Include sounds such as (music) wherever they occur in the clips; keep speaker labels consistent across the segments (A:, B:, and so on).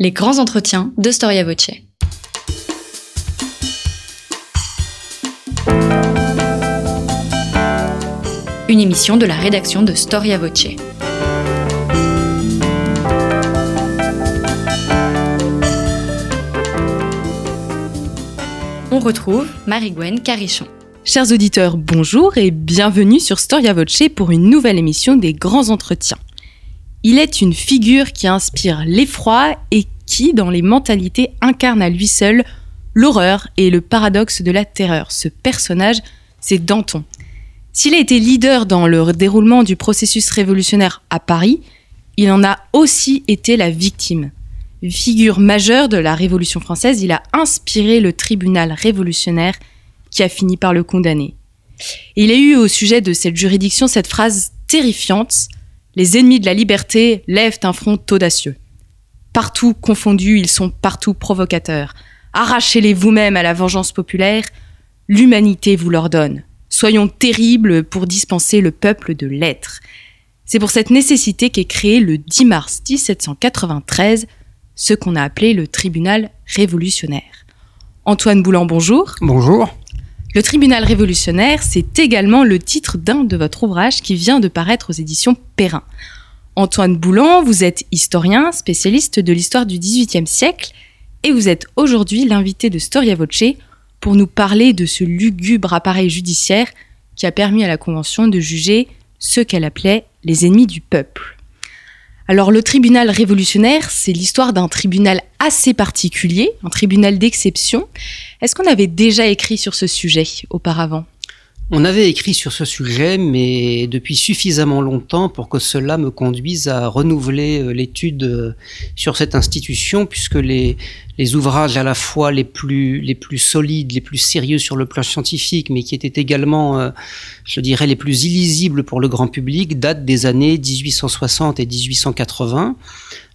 A: Les grands entretiens de Storia Voce. Une émission de la rédaction de Storia Voce. On retrouve Marie-Gwen Carichon.
B: Chers auditeurs, bonjour et bienvenue sur Storia Voce pour une nouvelle émission des grands entretiens. Il est une figure qui inspire l'effroi et qui, dans les mentalités, incarne à lui seul l'horreur et le paradoxe de la terreur. Ce personnage, c'est Danton. S'il a été leader dans le déroulement du processus révolutionnaire à Paris, il en a aussi été la victime. Figure majeure de la Révolution française, il a inspiré le tribunal révolutionnaire qui a fini par le condamner. Il a eu au sujet de cette juridiction cette phrase terrifiante les ennemis de la liberté lèvent un front audacieux. Partout confondus, ils sont partout provocateurs. Arrachez-les vous-même à la vengeance populaire, l'humanité vous l'ordonne. Soyons terribles pour dispenser le peuple de l'être. C'est pour cette nécessité qu'est créé le 10 mars 1793 ce qu'on a appelé le tribunal révolutionnaire. Antoine Boulan, bonjour.
C: Bonjour.
B: Le tribunal révolutionnaire, c'est également le titre d'un de votre ouvrage qui vient de paraître aux éditions Perrin. Antoine Boulan, vous êtes historien, spécialiste de l'histoire du XVIIIe siècle, et vous êtes aujourd'hui l'invité de Storia Voce pour nous parler de ce lugubre appareil judiciaire qui a permis à la Convention de juger ceux qu'elle appelait les ennemis du peuple. Alors le tribunal révolutionnaire, c'est l'histoire d'un tribunal assez particulier, un tribunal d'exception. Est-ce qu'on avait déjà écrit sur ce sujet auparavant?
C: On avait écrit sur ce sujet, mais depuis suffisamment longtemps pour que cela me conduise à renouveler euh, l'étude euh, sur cette institution, puisque les, ouvrages à la fois les plus, les plus solides, les plus sérieux sur le plan scientifique, mais qui étaient également, euh, je dirais, les plus illisibles pour le grand public, datent des années 1860 et 1880.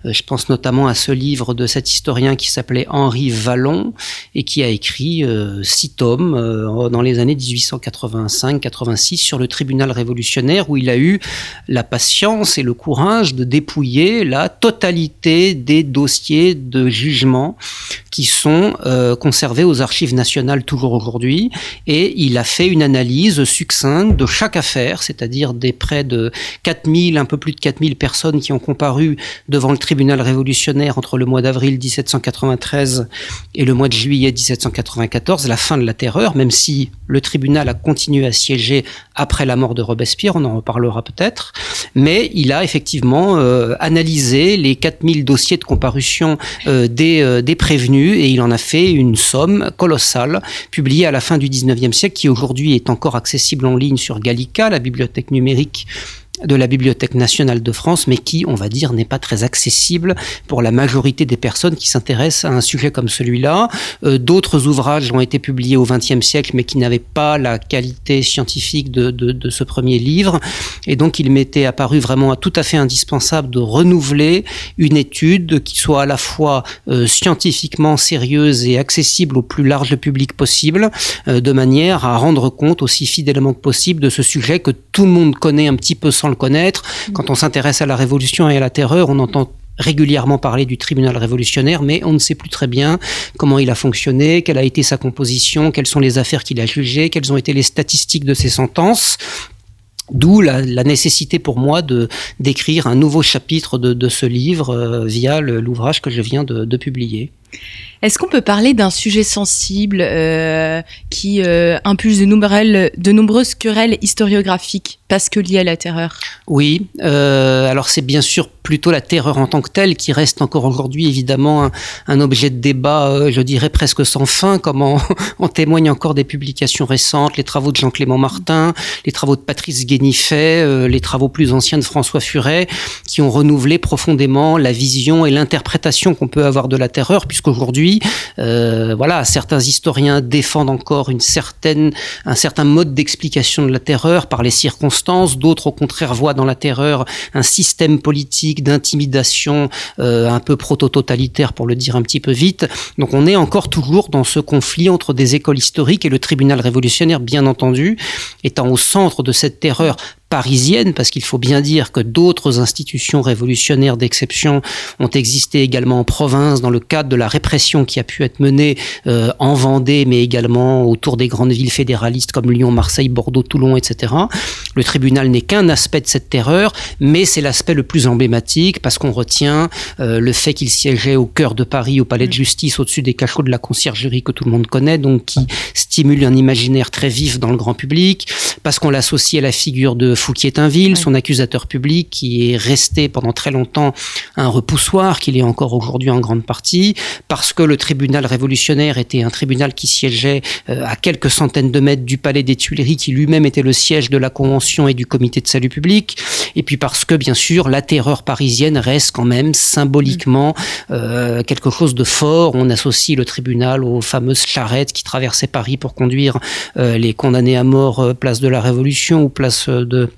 C: Euh, je pense notamment à ce livre de cet historien qui s'appelait Henri Vallon et qui a écrit euh, six tomes euh, dans les années 1885-86 sur le tribunal révolutionnaire où il a eu la patience et le courage de dépouiller la totalité des dossiers de jugement qui sont conservés aux archives nationales toujours aujourd'hui. Et il a fait une analyse succincte de chaque affaire, c'est-à-dire des près de 4000, un peu plus de 4000 personnes qui ont comparu devant le tribunal tribunal révolutionnaire entre le mois d'avril 1793 et le mois de juillet 1794, la fin de la terreur, même si le tribunal a continué à siéger après la mort de Robespierre, on en reparlera peut-être, mais il a effectivement euh, analysé les 4000 dossiers de comparution euh, des, euh, des prévenus et il en a fait une somme colossale publiée à la fin du 19e siècle qui aujourd'hui est encore accessible en ligne sur Gallica, la bibliothèque numérique de la Bibliothèque nationale de France, mais qui, on va dire, n'est pas très accessible pour la majorité des personnes qui s'intéressent à un sujet comme celui-là. Euh, d'autres ouvrages ont été publiés au XXe siècle, mais qui n'avaient pas la qualité scientifique de, ce premier livre. Et donc, il m'était apparu vraiment tout à fait indispensable de renouveler une étude qui soit à la fois euh, scientifiquement sérieuse et accessible au plus large public possible, euh, de manière à rendre compte aussi fidèlement que possible de ce sujet que tout le monde connaît un petit peu sans connaître. Quand on s'intéresse à la révolution et à la terreur, on entend régulièrement parler du tribunal révolutionnaire, mais on ne sait plus très bien comment il a fonctionné, quelle a été sa composition, quelles sont les affaires qu'il a jugées, quelles ont été les statistiques de ses sentences. D'où la, nécessité pour moi de d'écrire un nouveau chapitre de, ce livre euh, via l'ouvrage que je viens de publier.
B: Est-ce qu'on peut parler d'un sujet sensible euh, qui euh, impulse de, nombreuses, querelles historiographiques parce que liées à la terreur?
C: Oui, euh, alors c'est bien sûr plutôt la terreur en tant que telle qui reste encore aujourd'hui évidemment un, objet de débat, je dirais presque sans fin, comme en, (laughs) en, témoignent encore des publications récentes, les travaux de Jean-Clément Martin, les travaux de Patrice Guénifet, les travaux plus anciens de François Furet, qui ont renouvelé profondément la vision et l'interprétation qu'on peut avoir de la terreur, puisqu'aujourd'hui euh, voilà, certains historiens défendent encore une certaine, un certain mode d'explication de la terreur par les circonstances. D'autres, au contraire, voient dans la terreur un système politique d'intimidation euh, un peu proto-totalitaire, pour le dire un petit peu vite. Donc, on est encore toujours dans ce conflit entre des écoles historiques et le tribunal révolutionnaire, bien entendu, étant au centre de cette terreur parisienne, parce qu'il faut bien dire que d'autres institutions révolutionnaires d'exception ont existé également en province dans le cadre de la répression qui a pu être menée euh, en Vendée, mais également autour des grandes villes fédéralistes comme Lyon, Marseille, Bordeaux, Toulon, etc. Le tribunal n'est qu'un aspect de cette terreur, mais c'est l'aspect le plus emblématique parce qu'on retient euh, le fait qu'il siégeait au cœur de Paris, au palais de justice, au-dessus des cachots de la conciergerie que tout le monde connaît, donc qui stimule un imaginaire très vif dans le grand public, parce qu'on l'associe à la figure de Fouquier-Tinville, son accusateur public, qui est resté pendant très longtemps un repoussoir, qu'il est encore aujourd'hui en grande partie, parce que le tribunal révolutionnaire était un tribunal qui siégeait euh, à quelques centaines de mètres du palais des Tuileries, qui lui-même était le siège de la Convention et du Comité de salut public, et puis parce que, bien sûr, la terreur parisienne reste quand même symboliquement euh, quelque chose de fort. On associe le tribunal aux fameuses charrettes qui traversaient Paris pour conduire euh, les condamnés à mort euh, place de la Révolution ou place de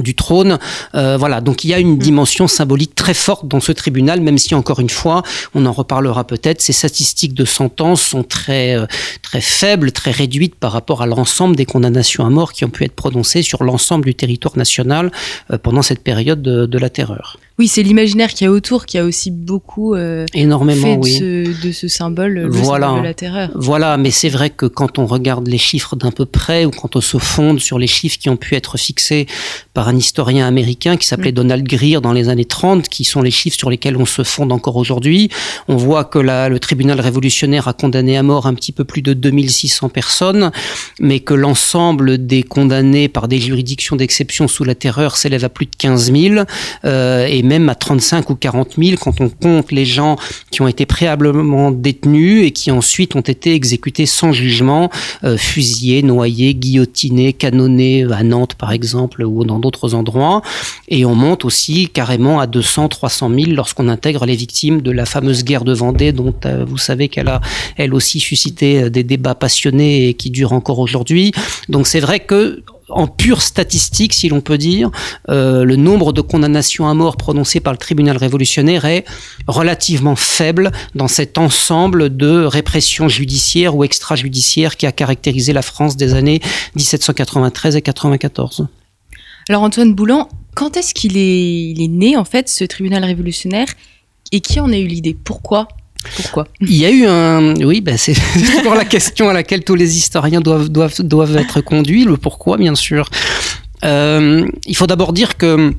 C: du trône. Euh, voilà, donc il y a une mm. dimension symbolique très forte dans ce tribunal, même si encore une fois, on en reparlera peut-être, ces statistiques de sentence sont très euh, très faibles, très réduites par rapport à l'ensemble des condamnations à mort qui ont pu être prononcées sur l'ensemble du territoire national euh, pendant cette période de, la terreur.
B: Oui, c'est l'imaginaire qui y a autour qui a aussi beaucoup
C: énormément
B: fait de, ce, symbole, le
C: voilà.
B: symbole de la terreur.
C: Voilà, mais c'est vrai que quand on regarde les chiffres d'un peu près ou quand on se fonde sur les chiffres qui ont pu être fixés par un historien américain qui s'appelait mm. Donald Greer dans les années 30, qui sont les chiffres sur lesquels on se fonde encore aujourd'hui. On voit que la, le tribunal révolutionnaire a condamné à mort un petit peu plus de 2600 personnes, mais que l'ensemble des condamnés par des juridictions d'exception sous la terreur s'élève à plus de 15 000, euh, et même à 35 ou 40 000 quand on compte les gens qui ont été préalablement détenus et qui ensuite ont été exécutés sans jugement, euh, fusillés, noyés, guillotinés, canonnés à Nantes par exemple, ou dans d'autres endroits. Et on monte aussi carrément à 200, 300 000 lorsqu'on intègre les victimes de la fameuse guerre de Vendée, dont euh, vous savez qu'elle a elle aussi suscité euh, des débats passionnés et qui durent encore aujourd'hui. Donc c'est vrai que en pure statistique, si l'on peut dire, euh, le nombre de condamnations à mort prononcées par le tribunal révolutionnaire est relativement faible dans cet ensemble de répression judiciaire ou extrajudiciaire qui a caractérisé la France des années 1793 et 94.
B: Alors Antoine Boulan, quand est-ce qu'il est, né en fait ce tribunal révolutionnaire et qui en a eu l'idée? Pourquoi? Pourquoi
C: Il y a eu un. Oui, ben c'est (laughs) toujours la question à laquelle tous les historiens doivent, doivent, doivent être conduits, le pourquoi, bien sûr. Euh, il faut d'abord dire que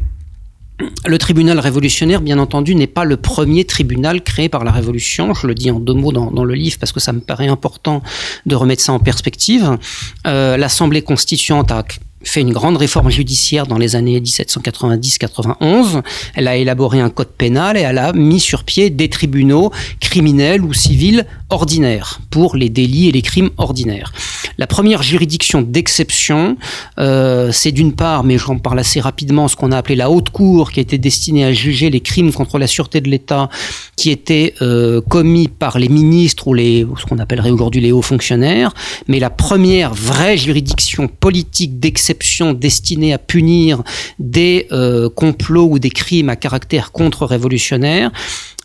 C: le tribunal révolutionnaire, bien entendu, n'est pas le premier tribunal créé par la Révolution. Je le dis en deux mots dans, le livre parce que ça me paraît important de remettre ça en perspective. Euh, L'Assemblée constituante a fait une grande réforme judiciaire dans les années 1790-91. Elle a élaboré un code pénal et elle a mis sur pied des tribunaux criminels ou civils ordinaires pour les délits et les crimes ordinaires. La première juridiction d'exception, euh, c'est d'une part, mais j'en parle assez rapidement, ce qu'on a appelé la haute cour, qui était destinée à juger les crimes contre la sûreté de l'État qui étaient euh, commis par les ministres ou les, ce qu'on appellerait aujourd'hui les hauts fonctionnaires. Mais la première vraie juridiction politique d'exception destinée à punir des euh, complots ou des crimes à caractère contre-révolutionnaire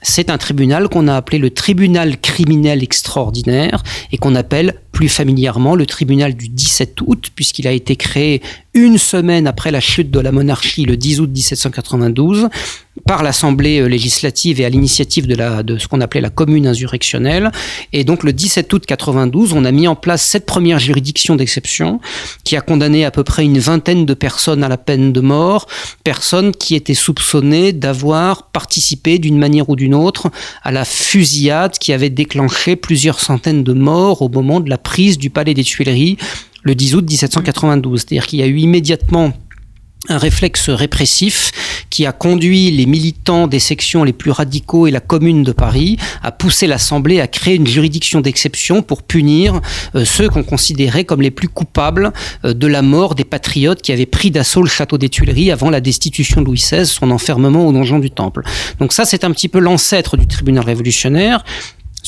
C: c'est un tribunal qu'on a appelé le tribunal criminel extraordinaire et qu'on appelle plus familièrement le tribunal du 17 août, puisqu'il a été créé une semaine après la chute de la monarchie, le 10 août 1792, par l'Assemblée euh, législative et à l'initiative de, de ce qu'on appelait la commune insurrectionnelle. Et donc le 17 août 92, on a mis en place cette première juridiction d'exception qui a condamné à peu près une vingtaine de personnes à la peine de mort, personnes qui étaient soupçonnées d'avoir participé d'une manière ou d'une autre à la fusillade qui avait déclenché plusieurs centaines de morts au moment de la prise du palais des Tuileries le 10 août 1792. C'est-à-dire qu'il y a eu immédiatement un réflexe répressif qui a conduit les militants des sections les plus radicaux et la commune de Paris à pousser l'Assemblée à créer une juridiction d'exception pour punir euh, ceux qu'on considérait comme les plus coupables euh, de la mort des patriotes qui avaient pris d'assaut le château des Tuileries avant la destitution de Louis XVI, son enfermement au donjon du Temple. Donc ça, c'est un petit peu l'ancêtre du tribunal révolutionnaire.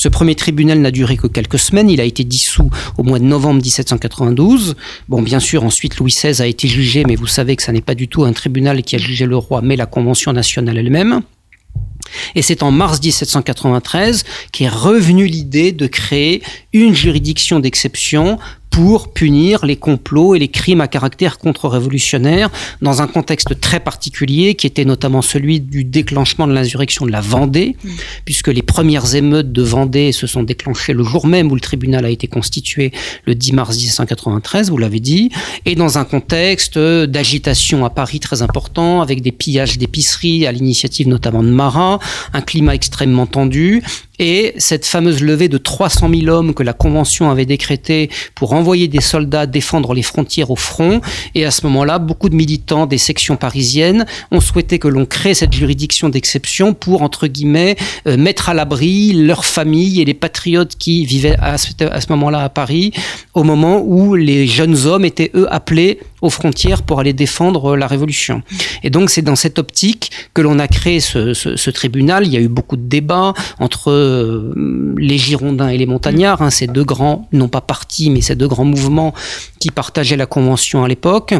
C: Ce premier tribunal n'a duré que quelques semaines. Il a été dissous au mois de novembre 1792. Bon, bien sûr, ensuite Louis XVI a été jugé, mais vous savez que ça n'est pas du tout un tribunal qui a jugé le roi, mais la Convention nationale elle-même. Et c'est en mars 1793 qu'est revenue l'idée de créer une juridiction d'exception pour punir les complots et les crimes à caractère contre-révolutionnaire dans un contexte très particulier qui était notamment celui du déclenchement de l'insurrection de la Vendée, mmh. puisque les premières émeutes de Vendée se sont déclenchées le jour même où le tribunal a été constitué le 10 mars 1793, vous l'avez dit, et dans un contexte d'agitation à Paris très important, avec des pillages d'épiceries à l'initiative notamment de Marat, un climat extrêmement tendu, et cette fameuse levée de 300 000 hommes que la Convention avait décrétée pour envoyer des soldats défendre les frontières au front. Et à ce moment-là, beaucoup de militants des sections parisiennes ont souhaité que l'on crée cette juridiction d'exception pour, entre guillemets, euh, mettre à l'abri leurs familles et les patriotes qui vivaient à ce, à ce moment-là à Paris, au moment où les jeunes hommes étaient, eux, appelés aux frontières pour aller défendre la Révolution. Et donc c'est dans cette optique que l'on a créé ce, tribunal. Il y a eu beaucoup de débats entre euh, les Girondins et les Montagnards, hein, ces deux grands, non pas partis, mais ces deux grands mouvements qui partageaient la Convention à l'époque.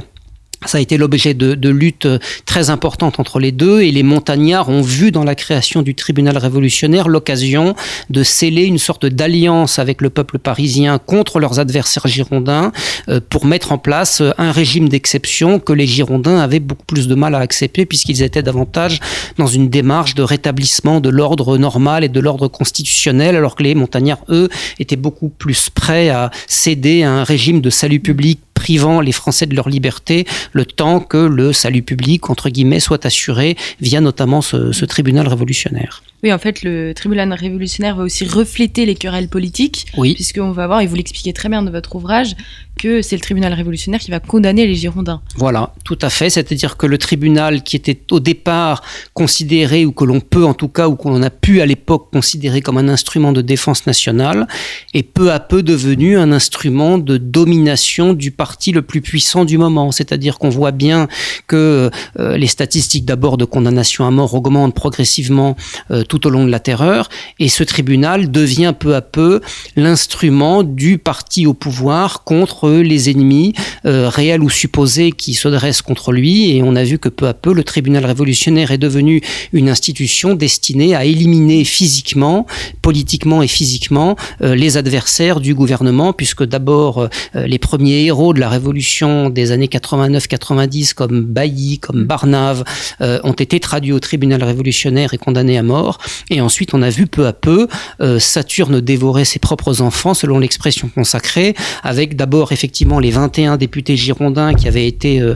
C: Ça a été l'objet de, de luttes très importantes entre les deux et les montagnards ont vu dans la création du tribunal révolutionnaire l'occasion de sceller une sorte d'alliance avec le peuple parisien contre leurs adversaires girondins euh, pour mettre en place un régime d'exception que les girondins avaient beaucoup plus de mal à accepter puisqu'ils étaient davantage dans une démarche de rétablissement de l'ordre normal et de l'ordre constitutionnel alors que les montagnards, eux, étaient beaucoup plus prêts à céder à un régime de salut public privant les Français de leur liberté le temps que le salut public, entre guillemets, soit assuré via notamment ce, tribunal révolutionnaire.
B: Oui, en fait, le tribunal révolutionnaire va aussi refléter les querelles politiques,
C: oui.
B: puisqu'on va voir, et vous l'expliquez très bien dans votre ouvrage, que c'est le tribunal révolutionnaire qui va condamner les Girondins.
C: Voilà, tout à fait. C'est-à-dire que le tribunal qui était au départ considéré, ou que l'on peut en tout cas, ou qu'on a pu à l'époque considérer comme un instrument de défense nationale, est peu à peu devenu un instrument de domination du parti le plus puissant du moment. C'est-à-dire qu'on voit bien que euh, les statistiques d'abord de condamnation à mort augmentent progressivement euh, tout au long de la terreur, et ce tribunal devient peu à peu l'instrument du parti au pouvoir contre les ennemis euh, réels ou supposés qui se dressent contre lui, et on a vu que peu à peu le tribunal révolutionnaire est devenu une institution destinée à éliminer physiquement, politiquement et physiquement euh, les adversaires du gouvernement, puisque d'abord euh, les premiers héros de la révolution des années 89-90 comme Bailly, comme Barnave, ont été traduits au tribunal révolutionnaire et condamnés à mort. Et ensuite, on a vu peu à peu euh, Saturne dévorer ses propres enfants, selon l'expression consacrée, avec d'abord effectivement les 21 députés girondins qui avaient été euh,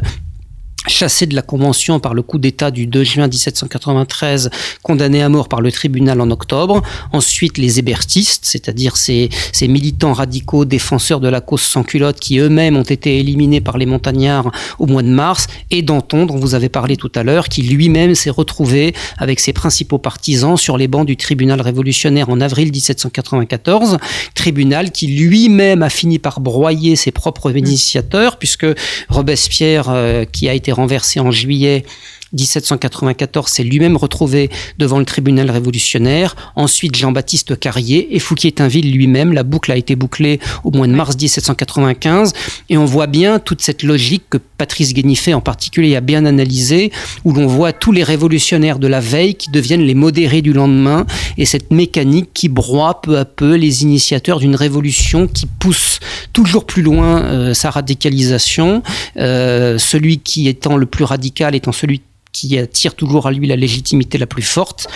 C: chassé de la Convention par le coup d'État du 2 juin 1793, condamné à mort par le tribunal en octobre. Ensuite, les hébertistes, c'est-à-dire ces, ces, militants radicaux défenseurs de la cause sans culotte qui eux-mêmes ont été éliminés par les montagnards au mois de mars. Et Danton, dont vous avez parlé tout à l'heure, qui lui-même s'est retrouvé avec ses principaux partisans sur les bancs du tribunal révolutionnaire en avril 1794. Tribunal qui lui-même a fini par broyer ses propres initiateurs, puisque Robespierre, euh, qui a été renversé en juillet 1794 s'est lui-même retrouvé devant le tribunal révolutionnaire. Ensuite, Jean-Baptiste Carrier et Fouquier-Tinville lui-même. La boucle a été bouclée au mois de mars 1795. Et on voit bien toute cette logique que Patrice Guénifet en particulier a bien analysée, où l'on voit tous les révolutionnaires de la veille qui deviennent les modérés du lendemain, et cette mécanique qui broie peu à peu les initiateurs d'une révolution qui pousse toujours plus loin euh, sa radicalisation. Euh, celui qui étant le plus radical étant celui qui attire toujours à lui la légitimité la plus forte.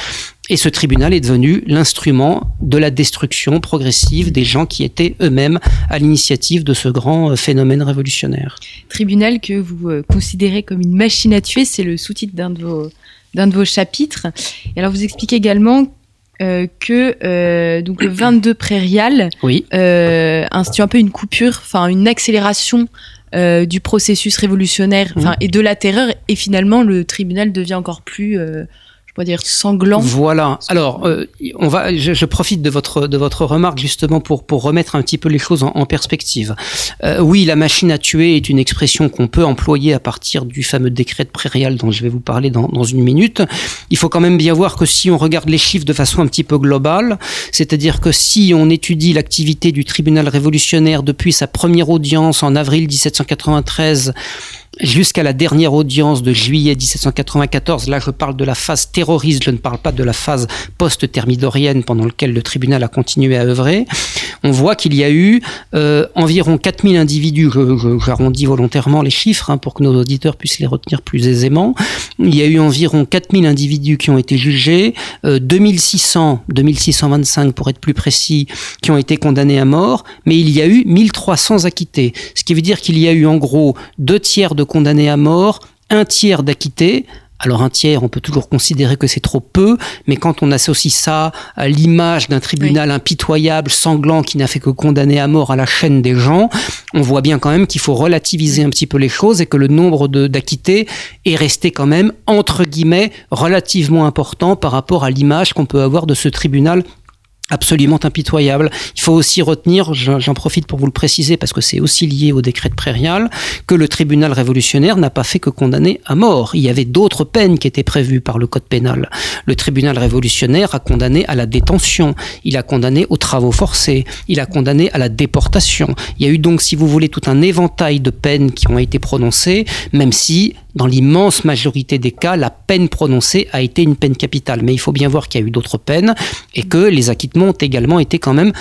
C: Et ce tribunal est devenu l'instrument de la destruction progressive des gens qui étaient eux-mêmes à l'initiative de ce grand euh, phénomène révolutionnaire.
B: Tribunal que vous euh, considérez comme une machine à tuer, c'est le sous-titre d'un de vos d'un de vos chapitres. Et alors vous expliquez également euh, que euh, donc le 22 prairial
C: oui.
B: euh, institue un peu une coupure, enfin une accélération euh, du processus révolutionnaire
C: Mmh.
B: et de la terreur et finalement le tribunal devient encore plus
C: Voilà. Alors, euh, on va. Je, profite de votre de votre remarque justement pour pour remettre un petit peu les choses en, en perspective. Euh, oui, la machine à tuer est une expression qu'on peut employer à partir du fameux décret de prairial dont je vais vous parler dans, dans une minute. Il faut quand même bien voir que si on regarde les chiffres de façon un petit peu globale, c'est-à-dire que si on étudie l'activité du tribunal révolutionnaire depuis sa première audience en avril 1793 jusqu'à la dernière audience de juillet 1794, là je parle de la phase terroriste, je ne parle pas de la phase post-thermidorienne pendant laquelle le tribunal a continué à œuvrer, on voit qu'il y a eu euh, environ 4000 individus, j'arrondis volontairement les chiffres hein, pour que nos auditeurs puissent les retenir plus aisément, il y a eu environ 4000 individus qui ont été jugés, 2600, 2625 pour être plus précis, qui ont été condamnés à mort, mais il y a eu 1300 acquittés, ce qui veut dire qu'il y a eu en gros deux tiers de condamnés à mort, un tiers d'acquittés, alors un tiers, on peut toujours considérer que c'est trop peu, mais quand on associe ça à l'image d'un tribunal impitoyable, sanglant, qui n'a fait que condamner à mort à la chaîne des gens, on voit bien quand même qu'il faut relativiser un petit peu les choses et que le nombre d'acquittés est resté quand même, entre guillemets, relativement important par rapport à l'image qu'on peut avoir de ce tribunal absolument impitoyable. Il faut aussi retenir, j'en profite pour vous le préciser parce que c'est aussi lié au décret de Prairial, que le tribunal révolutionnaire n'a pas fait que condamner à mort. Il y avait d'autres peines qui étaient prévues par le code pénal. Le tribunal révolutionnaire a condamné à la détention, il a condamné aux travaux forcés, il a condamné à la déportation. Il y a eu donc, si vous voulez, tout un éventail de peines qui ont été prononcées, même si dans l'immense majorité des cas, la peine prononcée a été une peine capitale. Mais il faut bien voir qu'il y a eu d'autres peines et que les acquittements ont également été quand même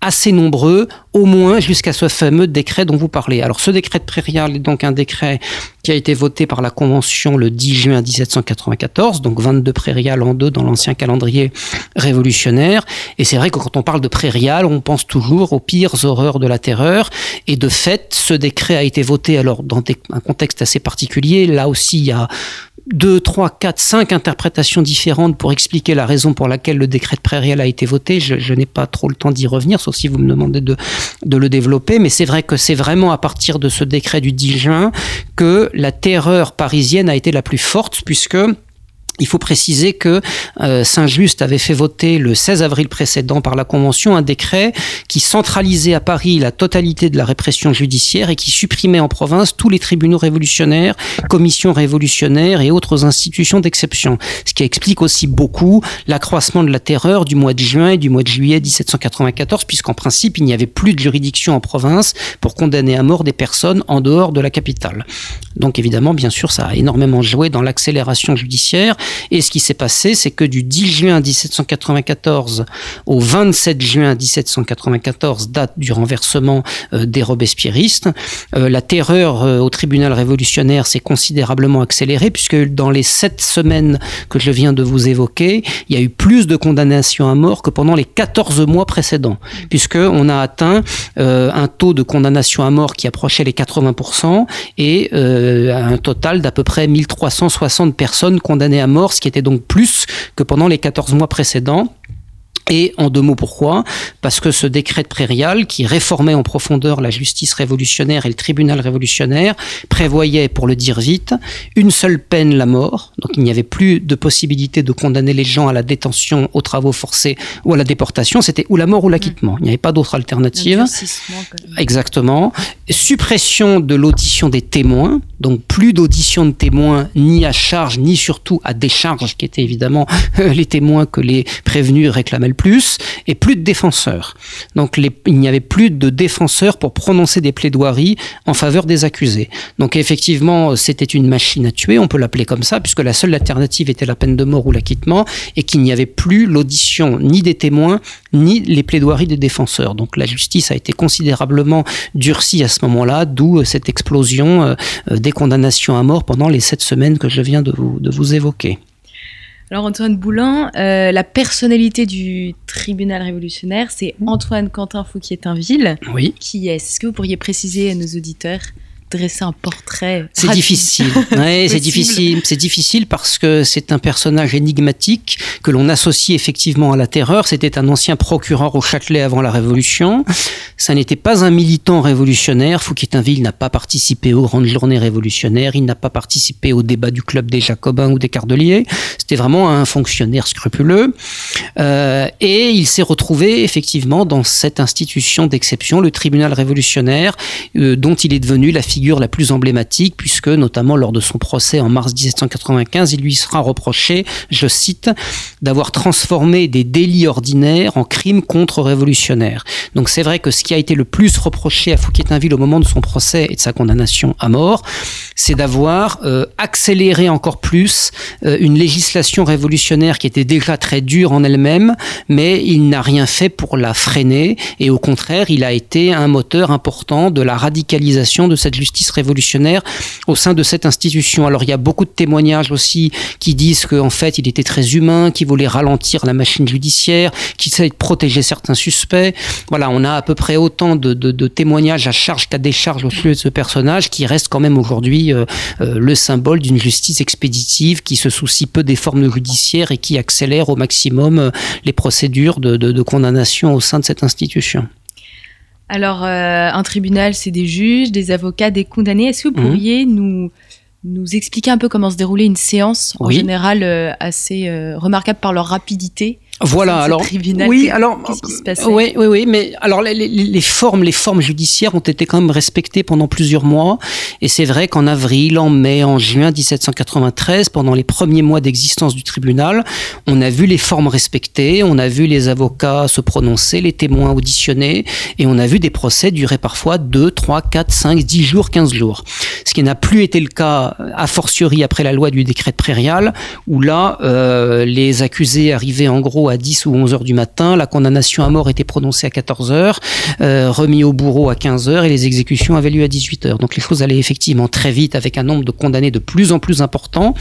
C: assez nombreux, au moins jusqu'à ce fameux décret dont vous parlez. Alors ce décret de Prairial est donc un décret qui a été voté par la Convention le 10 juin 1794, donc 22 Prairial en deux dans l'ancien calendrier révolutionnaire. Et c'est vrai que quand on parle de Prairial, on pense toujours aux pires horreurs de la terreur. Et de fait, ce décret a été voté alors dans un contexte assez particulier. Là aussi, il y a deux, trois, quatre, cinq interprétations différentes pour expliquer la raison pour laquelle le décret de prairial a été voté. Je, n'ai pas trop le temps d'y revenir, sauf si vous me demandez de, de le développer. Mais c'est vrai que c'est vraiment à partir de ce décret du 10 juin que la terreur parisienne a été la plus forte, puisque il faut préciser que euh, Saint-Just avait fait voter le 16 avril précédent par la Convention un décret qui centralisait à Paris la totalité de la répression judiciaire et qui supprimait en province tous les tribunaux révolutionnaires, commissions révolutionnaires et autres institutions d'exception. Ce qui explique aussi beaucoup l'accroissement de la terreur du mois de juin et du mois de juillet 1794, puisqu'en principe, il n'y avait plus de juridiction en province pour condamner à mort des personnes en dehors de la capitale. Donc évidemment, bien sûr, ça a énormément joué dans l'accélération judiciaire et ce qui s'est passé, c'est que du 10 juin 1794 au 27 juin 1794, date du renversement euh, des robespierristes, euh, la terreur euh, au tribunal révolutionnaire s'est considérablement accélérée puisque dans les sept semaines que je viens de vous évoquer, il y a eu plus de condamnations à mort que pendant les 14 mois précédents, puisqu'on a atteint un taux de condamnation à mort qui approchait les 80% et un total d'à peu près 1360 personnes condamnées à mort ce qui était donc plus que pendant les 14 mois précédents. Et en deux mots, pourquoi? Parce que ce décret de Prairial, qui réformait en profondeur la justice révolutionnaire et le tribunal révolutionnaire, prévoyait, pour le dire vite, une seule peine, la mort. Donc il n'y avait plus de possibilité de condamner les gens à la détention, aux travaux forcés ou à la déportation. C'était ou la mort ou l'acquittement. Il n'y avait pas d'autre alternative. Exactement. Suppression de l'audition des témoins. Donc plus d'audition de témoins, ni à charge, ni surtout à décharge, qui étaient évidemment les témoins que les prévenus réclamaient plus, et plus de défenseurs. Donc il n'y avait plus de défenseurs pour prononcer des plaidoiries en faveur des accusés. Donc effectivement, c'était une machine à tuer, on peut l'appeler comme ça, puisque la seule alternative était la peine de mort ou l'acquittement, et qu'il n'y avait plus l'audition ni des témoins, ni les plaidoiries des défenseurs. Donc la justice a été considérablement durcie à ce moment-là, d'où cette explosion euh, euh, des condamnations à mort pendant les sept semaines que je viens de vous évoquer.
B: Alors Antoine Boulin, euh, la personnalité du tribunal révolutionnaire, c'est Antoine Quentin Fouquier-Tinville.
C: Oui.
B: Qui est Est-ce que vous pourriez préciser à nos auditeurs dresser un portrait
C: C'est difficile. (laughs) Ouais, c'est difficile. C'est difficile parce que c'est un personnage énigmatique que l'on associe effectivement à la terreur. C'était un ancien procureur au Châtelet avant la Révolution. Ça n'était pas un militant révolutionnaire. Fouquier-Tinville n'a pas participé aux grandes journées révolutionnaires. Il n'a pas participé au débat du club des Jacobins ou des Cardeliers. C'était vraiment un fonctionnaire scrupuleux. Euh, et il s'est retrouvé effectivement dans cette institution d'exception, le tribunal révolutionnaire, euh, dont il est devenu la figure la plus emblématique, puisque notamment lors de son procès en mars 1795, il lui sera reproché, je cite, d'avoir transformé des délits ordinaires en crimes contre-révolutionnaires. Donc c'est vrai que ce qui a été le plus reproché à Fouquier-Tinville au moment de son procès et de sa condamnation à mort, c'est d'avoir euh, accéléré encore plus euh, une législation révolutionnaire qui était déjà très dure en elle-même, mais il n'a rien fait pour la freiner, et au contraire, il a été un moteur important de la radicalisation de cette justice révolutionnaire au sein de cette institution. Alors il y a beaucoup de témoignages aussi qui disent qu'en fait, il était très humain, qu'il voulait ralentir la machine judiciaire, qu'il savait protéger certains suspects. Voilà, on a à peu près autant de, témoignages à charge qu'à décharge au sujet de ce personnage qui reste quand même aujourd'hui euh, euh, le symbole d'une justice expéditive qui se soucie peu des formes judiciaires et qui accélère au maximum euh, les procédures de, condamnation au sein de cette institution.
B: Alors, un tribunal, c'est des juges, des avocats, des condamnés. Est-ce que vous mhm. pourriez nous, nous expliquer un peu comment se déroulait une séance, en général assez remarquable par leur rapidité?
C: Voilà. Alors, oui, alors, qu'est-ce qui se passait Oui, oui, oui. Mais alors, les, les, les, formes, les formes judiciaires ont été quand même respectées pendant plusieurs mois. Et c'est vrai qu'en avril, en mai, en juin 1793, pendant les premiers mois d'existence du tribunal, on a vu les formes respectées, on a vu les avocats se prononcer, les témoins auditionnés, et on a vu des procès durer parfois 2, 3, 4, 5, 10 jours, 15 jours. Ce qui n'a plus été le cas, a fortiori après la loi du décret de prairial, où là, euh, les accusés arrivaient en gros à 10 ou 11 heures du matin. La condamnation à mort était prononcée à 14 heures, euh, remis au bourreau à 15 heures et les exécutions avaient lieu à 18 heures. Donc les choses allaient effectivement très vite avec un nombre de condamnés de plus en plus important,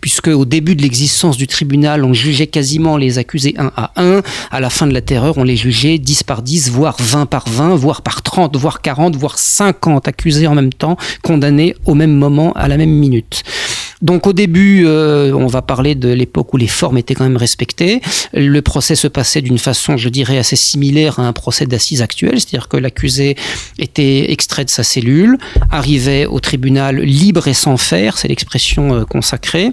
C: puisque au début de l'existence du tribunal, on jugeait quasiment les accusés un à un. À la fin de la terreur, on les jugeait 10 par 10, voire 20 par 20, voire par 30, voire 40, voire 50 accusés en même temps, condamnés au même moment, à la même minute. Donc au début, euh, on va parler de l'époque où les formes étaient quand même respectées. Le procès se passait d'une façon, je dirais, assez similaire à un procès d'assises actuel, c'est-à-dire que l'accusé était extrait de sa cellule, arrivait au tribunal libre et sans faire, c'est l'expression euh, consacrée.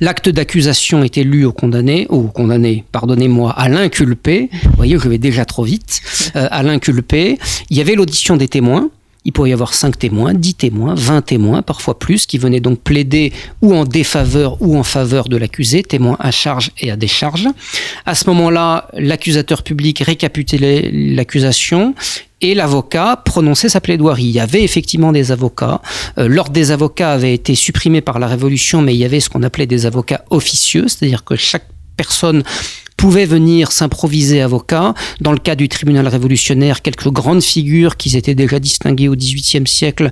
C: L'acte d'accusation était lu au condamné, au condamné, pardonnez-moi, à l'inculpé. Vous voyez, je vais déjà trop vite. Euh, à l'inculpé. Il y avait l'audition des témoins. Il pourrait y avoir 5 témoins, 10 témoins, 20 témoins, parfois plus, qui venaient donc plaider ou en défaveur ou en faveur de l'accusé, témoins à charge et à décharge. À ce moment-là, l'accusateur public récapitulait l'accusation et l'avocat prononçait sa plaidoirie. Il y avait effectivement des avocats. Euh, l'ordre des avocats avait été supprimé par la Révolution, mais il y avait ce qu'on appelait des avocats officieux, c'est-à-dire que chaque personne pouvaient venir s'improviser avocat. Dans le cas du tribunal révolutionnaire, quelques grandes figures qui s'étaient déjà distinguées au XVIIIe siècle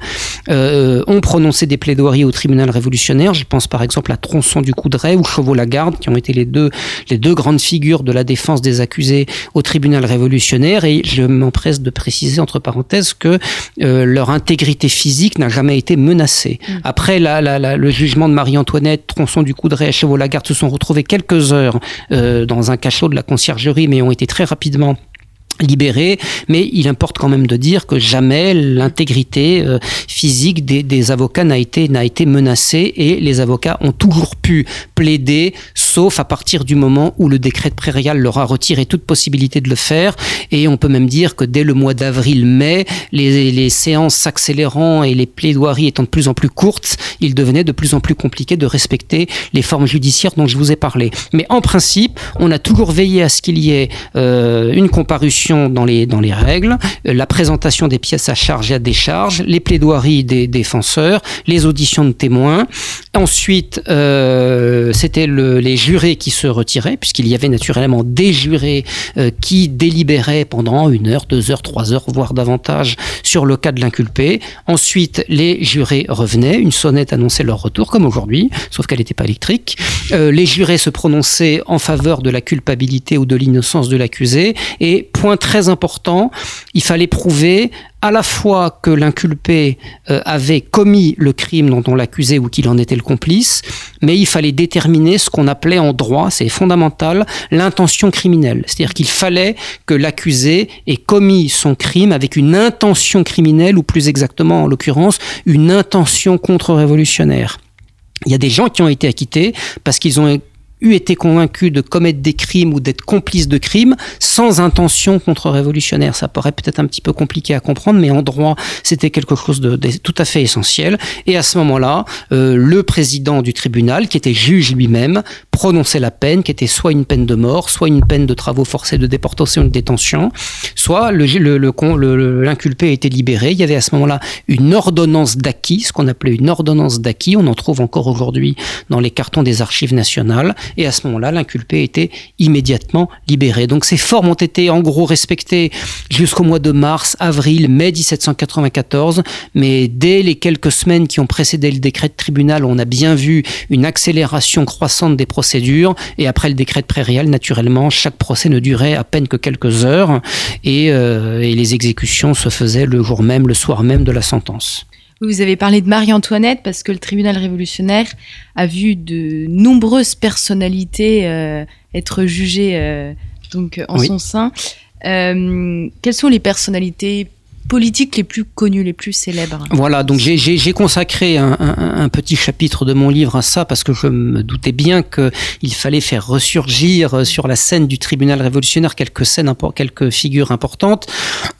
C: euh, ont prononcé des plaidoiries au tribunal révolutionnaire. Je pense par exemple à Tronçon du Coudray ou Chevaux-Lagarde, qui ont été les deux, les deux grandes figures de la défense des accusés au tribunal révolutionnaire. Et je m'empresse de préciser, entre parenthèses, que euh, leur intégrité physique n'a jamais été menacée. Mm. Après la, la, le jugement de Marie-Antoinette, Tronçon du Coudray et Chevaux-Lagarde se sont retrouvés quelques heures euh, dans un cachot de la conciergerie, mais ont été très rapidement libérés, mais il importe quand même de dire que jamais l'intégrité euh, physique des, avocats n'a été, n'a été menacée et les avocats ont toujours pu plaider, sauf à partir du moment où le décret de prairial leur a retiré toute possibilité de le faire. Et on peut même dire que dès le mois d'avril-mai, les, séances s'accélérant et les plaidoiries étant de plus en plus courtes, il devenait de plus en plus compliqué de respecter les formes judiciaires dont je vous ai parlé. Mais en principe, on a toujours veillé à ce qu'il y ait euh, une comparution dans les, dans les règles, euh, la présentation des pièces à charge et à décharge, les plaidoiries des défenseurs, les auditions de témoins. Ensuite, euh, c'était les jurés qui se retiraient, puisqu'il y avait naturellement des jurés euh, qui délibéraient pendant une heure, deux heures, trois heures, voire davantage sur le cas de l'inculpé. Ensuite, les jurés revenaient, une sonnette annonçait leur retour, comme aujourd'hui, sauf qu'elle n'était pas électrique. les jurés se prononçaient en faveur de la culpabilité ou de l'innocence de l'accusé, et point très important, il fallait prouver à la fois que l'inculpé euh, avait commis le crime dont on l'accusait ou qu'il en était le complice, mais il fallait déterminer ce qu'on appelait en droit, c'est fondamental, l'intention criminelle. C'est-à-dire qu'il fallait que l'accusé ait commis son crime avec une intention criminelle, ou plus exactement en l'occurrence, une intention contre-révolutionnaire. Il y a des gens qui ont été acquittés parce qu'ils ont eût été convaincu de commettre des crimes ou d'être complice de crimes sans intention contre-révolutionnaire. Ça paraît peut-être un petit peu compliqué à comprendre, mais en droit, c'était quelque chose de, tout à fait essentiel. Et à ce moment-là, euh, le président du tribunal, qui était juge lui-même, prononçait la peine, qui était soit une peine de mort, soit une peine de travaux forcés de déportation et de détention, soit l'inculpé le, le, était libéré. Il y avait à ce moment-là une ordonnance d'acquis, ce qu'on appelait une ordonnance d'acquis. On en trouve encore aujourd'hui dans les cartons des archives nationales. Et à ce moment-là, l'inculpé était immédiatement libéré. Donc ces formes ont été en gros respectées jusqu'au mois de mars, avril, mai 1794. Mais dès les quelques semaines qui ont précédé le décret de tribunal, on a bien vu une accélération croissante des procédures. Et après le décret de prairial, naturellement, chaque procès ne durait à peine que quelques heures. Et, euh, et les exécutions se faisaient le jour même, le soir même de la sentence.
B: Vous avez parlé de Marie-Antoinette parce que le tribunal révolutionnaire a vu de nombreuses personnalités euh, être jugées euh, donc en son sein. Euh, quelles sont les personnalités politiques les plus connus, les plus célèbres.
C: Voilà, donc j'ai consacré un, petit chapitre de mon livre à ça parce que je me doutais bien qu'il fallait faire ressurgir euh, sur la scène du tribunal révolutionnaire quelques scènes, quelques figures importantes,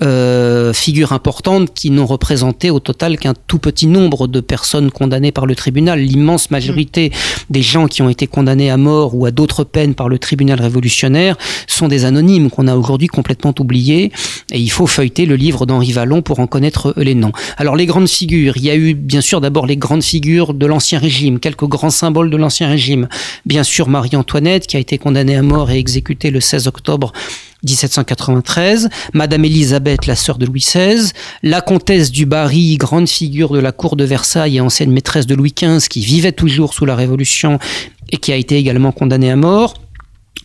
C: euh, figures importantes qui n'ont représenté au total qu'un tout petit nombre de personnes condamnées par le tribunal. L'immense majorité des gens qui ont été condamnés à mort ou à d'autres peines par le tribunal révolutionnaire sont des anonymes qu'on a aujourd'hui complètement oubliés et il faut feuilleter le livre d'Henri Vallon pour en connaître les noms. Alors les grandes figures, il y a eu bien sûr d'abord les grandes figures de l'Ancien Régime, quelques grands symboles de l'Ancien Régime. Bien sûr Marie-Antoinette qui a été condamnée à mort et exécutée le 16 octobre 1793, Madame Élisabeth, la sœur de Louis XVI, la comtesse du Barry, grande figure de la cour de Versailles et ancienne maîtresse de Louis XV, qui vivait toujours sous la Révolution et qui a été également condamnée à mort.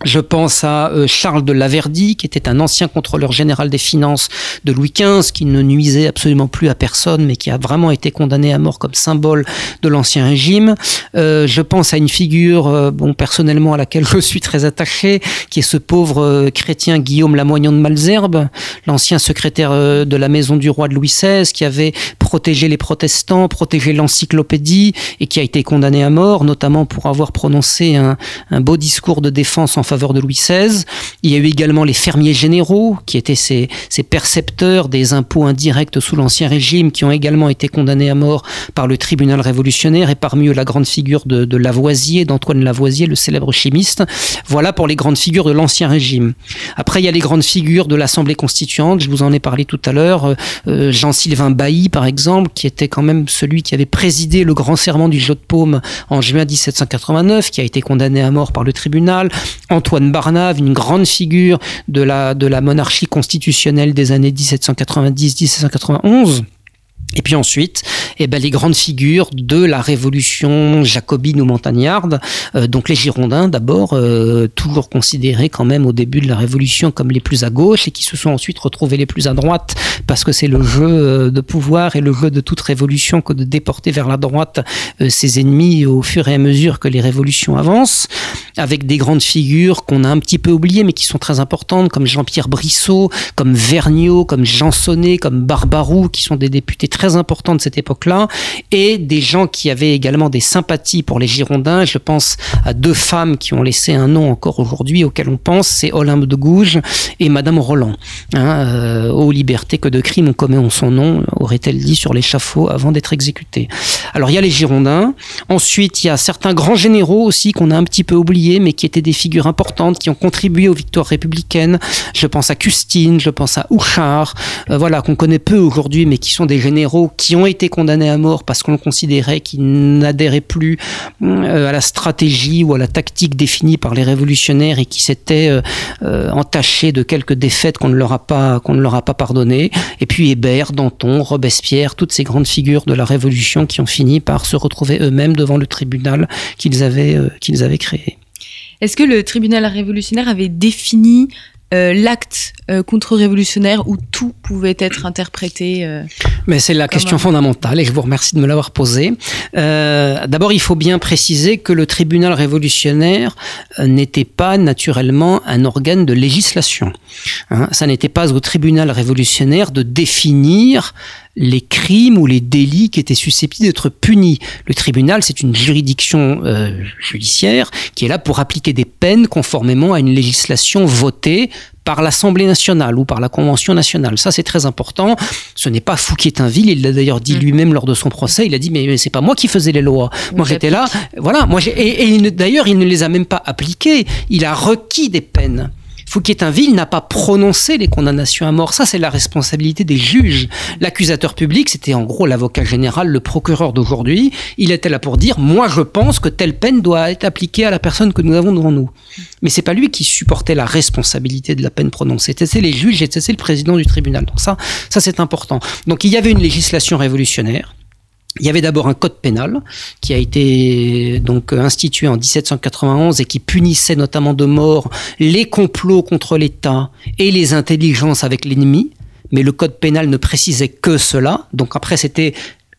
C: Je pense à euh, Charles de Laverdy, qui était un ancien contrôleur général des finances de Louis XV, qui ne nuisait absolument plus à personne, mais qui a vraiment été condamné à mort comme symbole de l'ancien régime. Euh, je pense à une figure, euh, bon, personnellement à laquelle (laughs) je suis très attaché, qui est ce pauvre chrétien Guillaume Lamoignon de Malzerbe, l'ancien secrétaire de la maison du roi de Louis XVI, qui avait protégé les protestants, protégé l'encyclopédie, et qui a été condamné à mort, notamment pour avoir prononcé un, un beau discours de défense en faveur de Louis XVI. Il y a eu également les fermiers généraux, qui étaient ces, ces percepteurs des impôts indirects sous l'Ancien Régime, qui ont également été condamnés à mort par le tribunal révolutionnaire, et parmi eux la grande figure de, de Lavoisier, d'Antoine Lavoisier, le célèbre chimiste. Voilà pour les grandes figures de l'Ancien Régime. Après, il y a les grandes figures de l'Assemblée constituante, je vous en ai parlé tout à l'heure, euh, euh, Jean-Sylvain Bailly, par exemple, qui était quand même celui qui avait présidé le grand serment du jeu de paume en juin 1789, qui a été condamné à mort par le tribunal. Antoine Barnave, une grande figure de la, de la monarchie constitutionnelle des années 1790-1791. Et puis ensuite, eh ben, les grandes figures de la révolution jacobine ou montagnarde, euh, donc les Girondins d'abord, euh, toujours considérés quand même au début de la révolution comme les plus à gauche et qui se sont ensuite retrouvés les plus à droite parce que c'est le jeu euh, de pouvoir et le jeu de toute révolution que de déporter vers la droite ses ennemis au fur et à mesure que les révolutions avancent, avec des grandes figures qu'on a un petit peu oubliées mais qui sont très importantes comme Jean-Pierre Brissot, comme Vergniaud, comme Jean Sonnet, comme Barbarou, qui sont des députés très importants de cette époque-là, et des gens qui avaient également des sympathies pour les Girondins. Je pense à deux femmes qui ont laissé un nom encore aujourd'hui auquel on pense, c'est Olympe de Gouges et Madame Roland. Hein, euh, aux libertés que de crimes on commet en son nom, aurait-elle dit sur l'échafaud avant d'être exécutée. Alors il y a les Girondins. Ensuite, il y a certains grands généraux aussi qu'on a un petit peu oubliés, mais qui étaient des figures importantes, qui ont contribué aux victoires républicaines. Je pense à Custine, je pense à Houchard, euh, voilà, qu'on connaît peu aujourd'hui, mais qui sont des généraux qui ont été condamnés à mort parce qu'on considérait qu'ils n'adhéraient plus euh, à la stratégie ou à la tactique définie par les révolutionnaires et qui s'étaient euh, euh, entachés de quelques défaites qu'on ne leur a pas qu'on ne leur a pas. Et puis Hébert, Danton, Robespierre, toutes ces grandes figures de la Révolution qui ont fini par se retrouver eux-mêmes devant le tribunal qu'ils avaient qu'ils avaient créé.
B: Est-ce que le tribunal révolutionnaire avait défini euh, l'acte euh, contre-révolutionnaire où tout pouvait être interprété
C: euh, Mais c'est la question fondamentale et je vous remercie de me l'avoir posée. D'abord, il faut bien préciser que le tribunal révolutionnaire n'était pas naturellement un organe de législation. Hein, ça n'était pas au tribunal révolutionnaire de définir les crimes ou les délits qui étaient susceptibles d'être punis. Le tribunal, c'est une juridiction euh, judiciaire qui est là pour appliquer des peines conformément à une législation votée par l'Assemblée nationale ou par la Convention nationale. Ça, c'est très important. Ce n'est pas Fouquier-Tinville. Il l'a d'ailleurs dit mm. lui-même lors de son procès. Il a dit, mais, c'est pas moi qui faisais les lois. Moi, j'étais là. Voilà. Moi, et, et d'ailleurs, il ne les a même pas appliquées. Il a requis des peines. Fouquier-Tinville n'a pas prononcé les condamnations à mort. Ça, c'est la responsabilité des juges. L'accusateur public, c'était en gros l'avocat général, le procureur d'aujourd'hui. Il était là pour dire, moi, je pense que telle peine doit être appliquée à la personne que nous avons devant nous. Mais c'est pas lui qui supportait la responsabilité de la peine prononcée. C'était les juges et c'était le président du tribunal. Donc ça, ça c'est important. Donc il y avait une législation révolutionnaire il y avait d'abord un code pénal qui a été donc institué en 1791 et qui punissait notamment de mort les complots contre l'État et les intelligences avec l'ennemi. Mais le code pénal ne précisait que cela. Donc après, c'était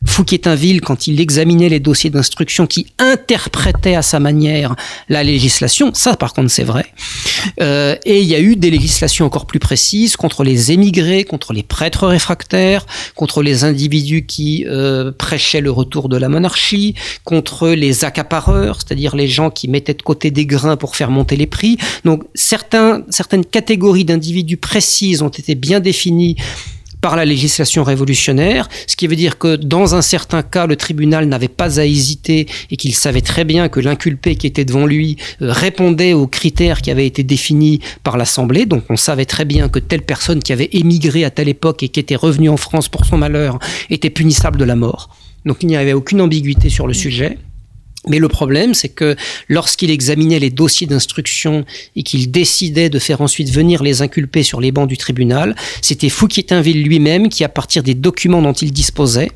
C: Fouquier-Tinville, quand il examinait les dossiers d'instruction, qui interprétait à sa manière la législation, ça par contre c'est vrai. Euh, et il y a eu des législations encore plus précises contre les émigrés, contre les prêtres réfractaires, contre les individus qui euh, prêchaient le retour de la monarchie, contre les accapareurs, c'est-à-dire les gens qui mettaient de côté des grains pour faire monter les prix. Donc certains, certaines catégories d'individus précises ont été bien définies par la législation révolutionnaire, ce qui veut dire que dans un certain cas, le tribunal n'avait pas à hésiter et qu'il savait très bien que l'inculpé qui était devant lui euh, répondait aux critères qui avaient été définis par l'Assemblée. Donc on savait très bien que telle personne qui avait émigré à telle époque et qui était revenue en France pour son malheur était punissable de la mort. Donc il n'y avait aucune ambiguïté sur le sujet. Mais le problème, c'est que lorsqu'il examinait les dossiers d'instruction et qu'il décidait de faire ensuite venir les inculpés sur les bancs du tribunal, c'était Fouquier-Tinville lui-même qui, à partir des documents dont il disposait,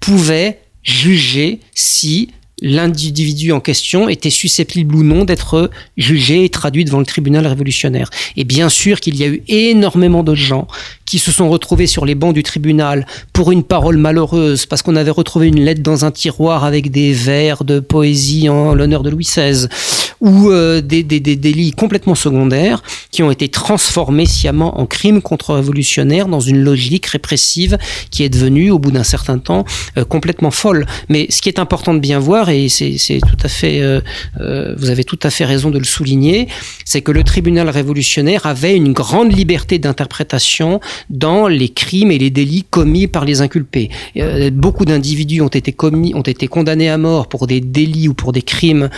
C: pouvait juger si l'individu en question était susceptible ou non d'être jugé et traduit devant le tribunal révolutionnaire. Et bien sûr qu'il y a eu énormément de gens qui se sont retrouvés sur les bancs du tribunal pour une parole malheureuse, parce qu'on avait retrouvé une lettre dans un tiroir avec des vers de poésie en l'honneur de Louis XVI, ou euh, des, délits complètement secondaires qui ont été transformés sciemment en crimes contre-révolutionnaires dans une logique répressive qui est devenue, au bout d'un certain temps, euh, complètement folle. Mais ce qui est important de bien voir, et c'est tout à fait, euh, vous avez tout à fait raison de le souligner, c'est que le tribunal révolutionnaire avait une grande liberté d'interprétation dans les crimes et les délits commis par les inculpés. Beaucoup d'individus ont été commis, ont été condamnés à mort pour des délits ou pour des crimes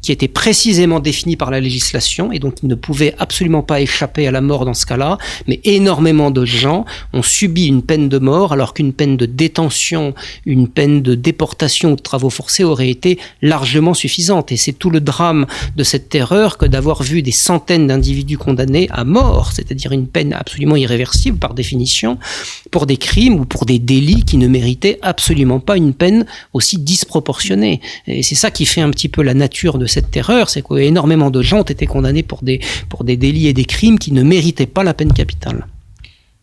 C: qui était précisément défini par la législation et donc il ne pouvait absolument pas échapper à la mort dans ce cas-là, mais énormément de gens ont subi une peine de mort alors qu'une peine de détention, une peine de déportation ou de travaux forcés aurait été largement suffisante. Et c'est tout le drame de cette terreur que d'avoir vu des centaines d'individus condamnés à mort, c'est-à-dire une peine absolument irréversible par définition, pour des crimes ou pour des délits qui ne méritaient absolument pas une peine aussi disproportionnée. Et c'est ça qui fait un petit peu la nature de cette terreur, c'est qu'énormément de gens ont été condamnés pour des, pour des délits et des crimes qui ne méritaient pas la peine capitale.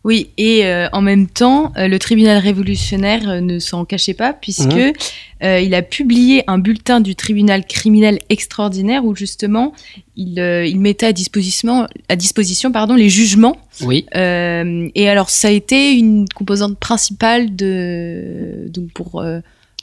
B: Oui, et euh, en même temps, euh, le tribunal révolutionnaire euh, ne s'en cachait pas puisque mmh. il a publié un bulletin du tribunal criminel extraordinaire où justement il, il mettait à disposition, à disposition pardon, les jugements.
C: Oui.
B: et alors ça a été une composante principale de donc pour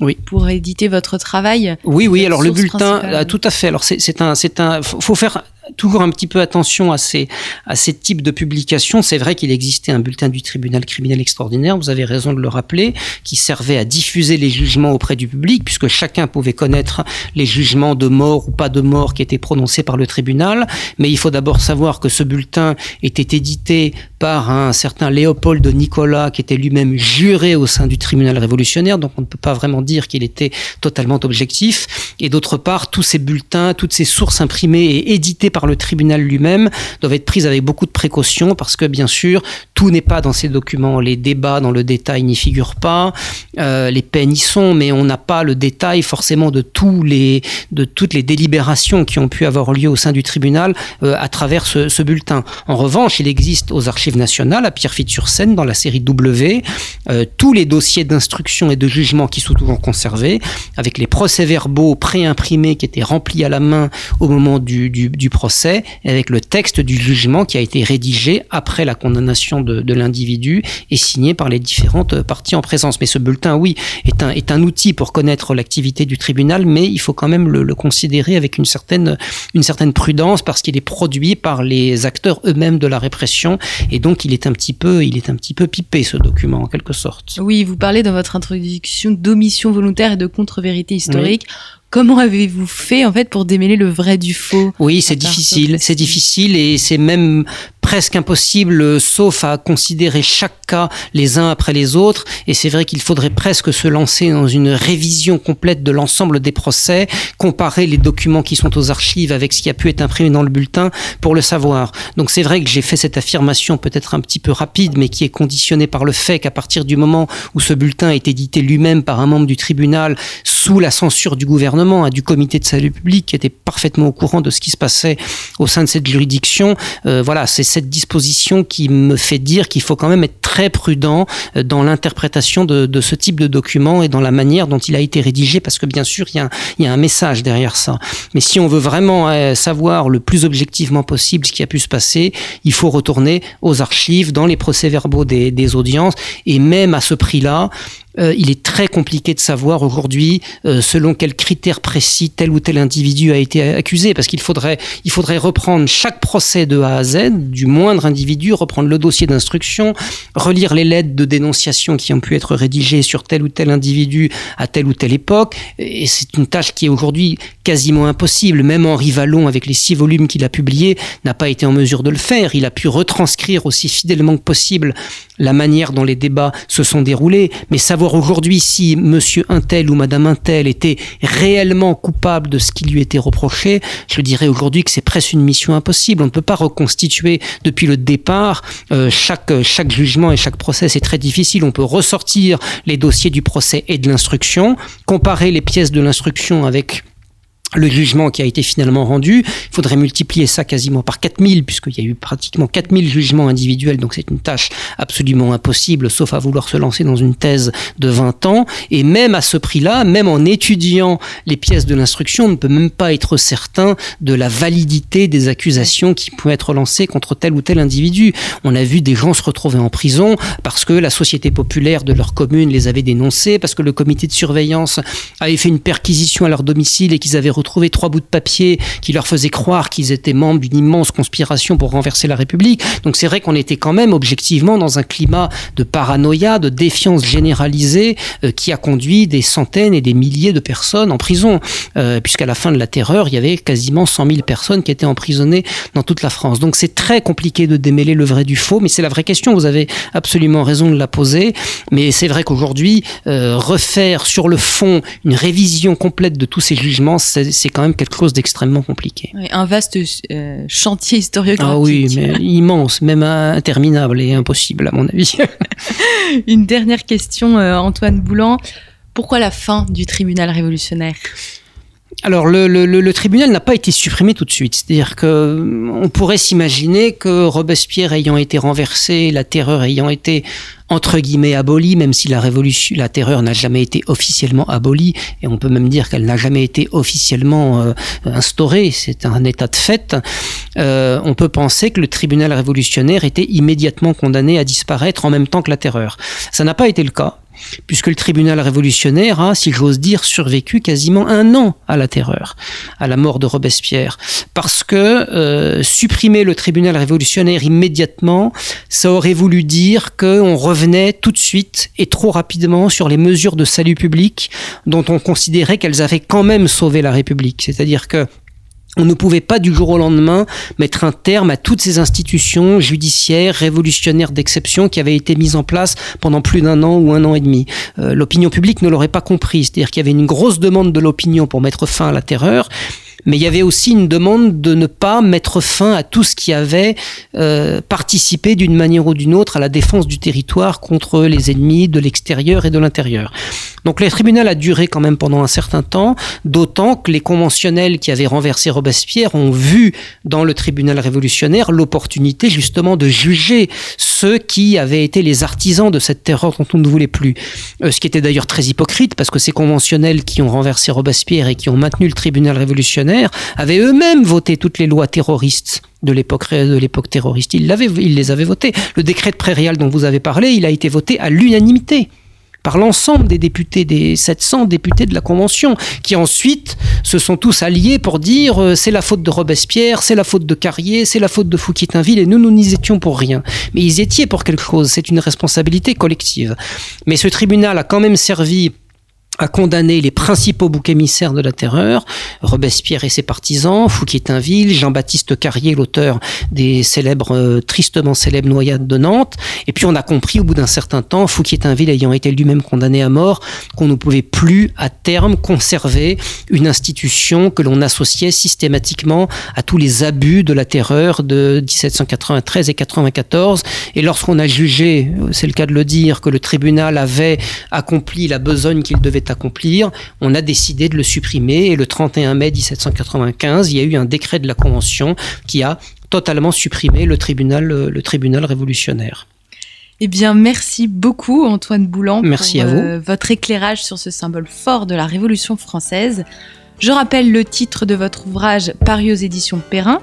C: oui.
B: pour éditer votre travail.
C: Oui, oui. Alors le bulletin, tout à fait. Alors c'est un, c'est un, faut faire toujours un petit peu attention à ces, à ces types de publications. C'est vrai qu'il existait un bulletin du tribunal criminel extraordinaire, vous avez raison de le rappeler, qui servait à diffuser les jugements auprès du public, puisque chacun pouvait connaître les jugements de mort ou pas de mort qui étaient prononcés par le tribunal. Mais il faut d'abord savoir que ce bulletin était édité par un certain Léopold Nicolas, qui était lui-même juré au sein du tribunal révolutionnaire, donc on ne peut pas vraiment dire qu'il était totalement objectif. Et d'autre part, tous ces bulletins, toutes ces sources imprimées et éditées par le tribunal lui-même doivent être prises avec beaucoup de précaution parce que bien sûr tout n'est pas dans ces documents. Les débats dans le détail n'y figurent pas, euh, les peines y sont, mais on n'a pas le détail forcément de tous les de toutes les délibérations qui ont pu avoir lieu au sein du tribunal euh, à travers ce, bulletin. En revanche, il existe aux archives nationales à Pierrefitte-sur-Seine dans la série W euh, tous les dossiers d'instruction et de jugement qui sont toujours conservés avec les procès-verbaux préimprimés qui étaient remplis à la main au moment du, du, du procès et avec le texte du jugement qui a été rédigé après la condamnation de, de l'individu et signé par les différentes parties en présence. Mais ce bulletin, oui, est un, est un outil pour connaître l'activité du tribunal, mais il faut quand même le, le considérer avec une certaine, une certaine prudence parce qu'il est produit par les acteurs eux-mêmes de la répression et donc il est un petit peu, il est un petit peu pipé ce document en quelque sorte.
B: Oui, vous parlez dans votre introduction d'omission volontaire et de contre-vérité historique. Comment avez-vous fait en fait pour démêler le vrai du faux?
C: Oui, c'est difficile, c'est difficile et c'est même presque impossible, sauf à considérer chaque cas les uns après les autres. Et c'est vrai qu'il faudrait presque se lancer dans une révision complète de l'ensemble des procès, comparer les documents qui sont aux archives avec ce qui a pu être imprimé dans le bulletin pour le savoir. Donc c'est vrai que j'ai fait cette affirmation peut-être un petit peu rapide, mais qui est conditionnée par le fait qu'à partir du moment où ce bulletin est édité lui-même par un membre du tribunal, sous la censure du gouvernement, du comité de salut public, qui était parfaitement au courant de ce qui se passait au sein de cette juridiction, euh, voilà, c'est cette disposition qui me fait dire qu'il faut quand même être très prudent euh, dans l'interprétation de, ce type de document et dans la manière dont il a été rédigé, parce que bien sûr, il y a, un message derrière ça. Mais si on veut vraiment euh, savoir le plus objectivement possible ce qui a pu se passer, il faut retourner aux archives, dans les procès-verbaux des audiences, et même à ce prix-là, euh, il est très compliqué de savoir aujourd'hui euh, selon quels critères précis tel ou tel individu a été accusé, parce qu'il faudrait, il faudrait reprendre chaque procès de A à Z, du moindre individu, reprendre le dossier d'instruction, relire les lettres de dénonciation qui ont pu être rédigées sur tel ou tel individu à telle ou telle époque, et c'est une tâche qui est aujourd'hui quasiment impossible. Même Henri Vallon, avec les six volumes qu'il a publiés, n'a pas été en mesure de le faire. Il a pu retranscrire aussi fidèlement que possible la manière dont les débats se sont déroulés, mais savoir aujourd'hui si monsieur Untel ou madame Untel était réellement coupable de ce qui lui était reproché, je dirais aujourd'hui que c'est presque une mission impossible. On ne peut pas reconstituer depuis le départ euh, chaque, chaque jugement et chaque procès, c'est très difficile. On peut ressortir les dossiers du procès et de l'instruction, comparer les pièces de l'instruction avec le jugement qui a été finalement rendu, il faudrait multiplier ça quasiment par 4000, puisqu'il y a eu pratiquement 4000 jugements individuels, donc c'est une tâche absolument impossible, sauf à vouloir se lancer dans une thèse de 20 ans. Et même à ce prix-là, même en étudiant les pièces de l'instruction, on ne peut même pas être certain de la validité des accusations qui pouvaient être lancées contre tel ou tel individu. On a vu des gens se retrouver en prison parce que la société populaire de leur commune les avait dénoncés, parce que le comité de surveillance avait fait une perquisition à leur domicile et qu'ils avaient retrouvé trois bouts de papier qui leur faisaient croire qu'ils étaient membres d'une immense conspiration pour renverser la République. Donc c'est vrai qu'on était quand même objectivement dans un climat de paranoïa, de défiance généralisée euh, qui a conduit des centaines et des milliers de personnes en prison. Euh, Puisqu'à la fin de la terreur, il y avait quasiment 100 000 personnes qui étaient emprisonnées dans toute la France. Donc c'est très compliqué de démêler le vrai du faux, mais c'est la vraie question. Vous avez absolument raison de la poser. Mais c'est vrai qu'aujourd'hui, euh, refaire sur le fond une révision complète de tous ces jugements, c'est quand même quelque chose d'extrêmement compliqué.
B: Oui, un vaste euh, chantier historiographique.
C: Ah oui, mais (laughs) immense, même interminable et impossible à mon avis. (laughs)
B: Une dernière question, euh, Antoine Boulan. Pourquoi la fin du tribunal révolutionnaire?
C: Alors le, le, le tribunal n'a pas été supprimé tout de suite, c'est-à-dire que on pourrait s'imaginer que Robespierre ayant été renversé, la terreur ayant été entre guillemets abolie, même si la révolution, la terreur n'a jamais été officiellement abolie, et on peut même dire qu'elle n'a jamais été officiellement euh, instaurée, c'est un état de fait, euh, on peut penser que le tribunal révolutionnaire était immédiatement condamné à disparaître en même temps que la terreur. Ça n'a pas été le cas puisque le tribunal révolutionnaire a, si j'ose dire, survécu quasiment un an à la terreur, à la mort de Robespierre, parce que euh, supprimer le tribunal révolutionnaire immédiatement, ça aurait voulu dire qu'on revenait tout de suite et trop rapidement sur les mesures de salut public dont on considérait qu'elles avaient quand même sauvé la République. C'est-à-dire que on ne pouvait pas du jour au lendemain mettre un terme à toutes ces institutions judiciaires, révolutionnaires d'exception qui avaient été mises en place pendant plus d'un an ou un an et demi. Euh, l'opinion publique ne l'aurait pas compris, c'est-à-dire qu'il y avait une grosse demande de l'opinion pour mettre fin à la terreur, mais il y avait aussi une demande de ne pas mettre fin à tout ce qui avait euh, participé d'une manière ou d'une autre à la défense du territoire contre les ennemis de l'extérieur et de l'intérieur. Donc le tribunal a duré quand même pendant un certain temps, d'autant que les conventionnels qui avaient renversé Robespierre ont vu dans le tribunal révolutionnaire l'opportunité justement de juger ceux qui avaient été les artisans de cette terreur dont on ne voulait plus. Euh, ce qui était d'ailleurs très hypocrite parce que ces conventionnels qui ont renversé Robespierre et qui ont maintenu le tribunal révolutionnaire avaient eux-mêmes voté toutes les lois terroristes de l'époque de l'époque terroriste. Ils, ils les avaient votées. Le décret de Prairial dont vous avez parlé, il a été voté à l'unanimité par l'ensemble des députés, des 700 députés de la Convention, qui ensuite se sont tous alliés pour dire euh, c'est la faute de Robespierre, c'est la faute de Carrier, c'est la faute de Fouquier-Tinville, et nous, nous n'y étions pour rien. Mais ils étaient pour quelque chose, c'est une responsabilité collective. Mais ce tribunal a quand même servi a condamné les principaux boucs émissaires de la terreur, Robespierre et ses partisans, Fouquier-Tinville, Jean-Baptiste Carrier, l'auteur des célèbres, euh, tristement célèbres noyades de Nantes. Et puis on a compris au bout d'un certain temps, Fouquier-Tinville ayant été lui-même condamné à mort, qu'on ne pouvait plus à terme conserver une institution que l'on associait systématiquement à tous les abus de la terreur de 1793 et 94. Et lorsqu'on a jugé, euh, c'est le cas de le dire, que le tribunal avait accompli la besogne qu'il devait accomplir, on a décidé de le supprimer et le 31 mai 1795, il y a eu un décret de la Convention qui a totalement supprimé le tribunal, le tribunal révolutionnaire.
B: Eh bien, merci beaucoup Antoine Boulan
C: merci
B: pour
C: à vous.
B: Euh, votre éclairage sur ce symbole fort de la Révolution française. Je rappelle le titre de votre ouvrage paru aux éditions Perrin,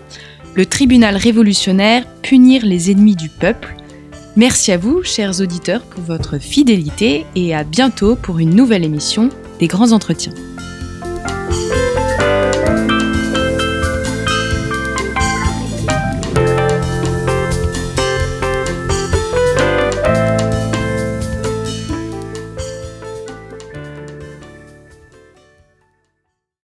B: Le tribunal révolutionnaire, punir les ennemis du peuple. Merci à vous, chers auditeurs, pour votre fidélité et à bientôt pour une nouvelle émission des grands entretiens.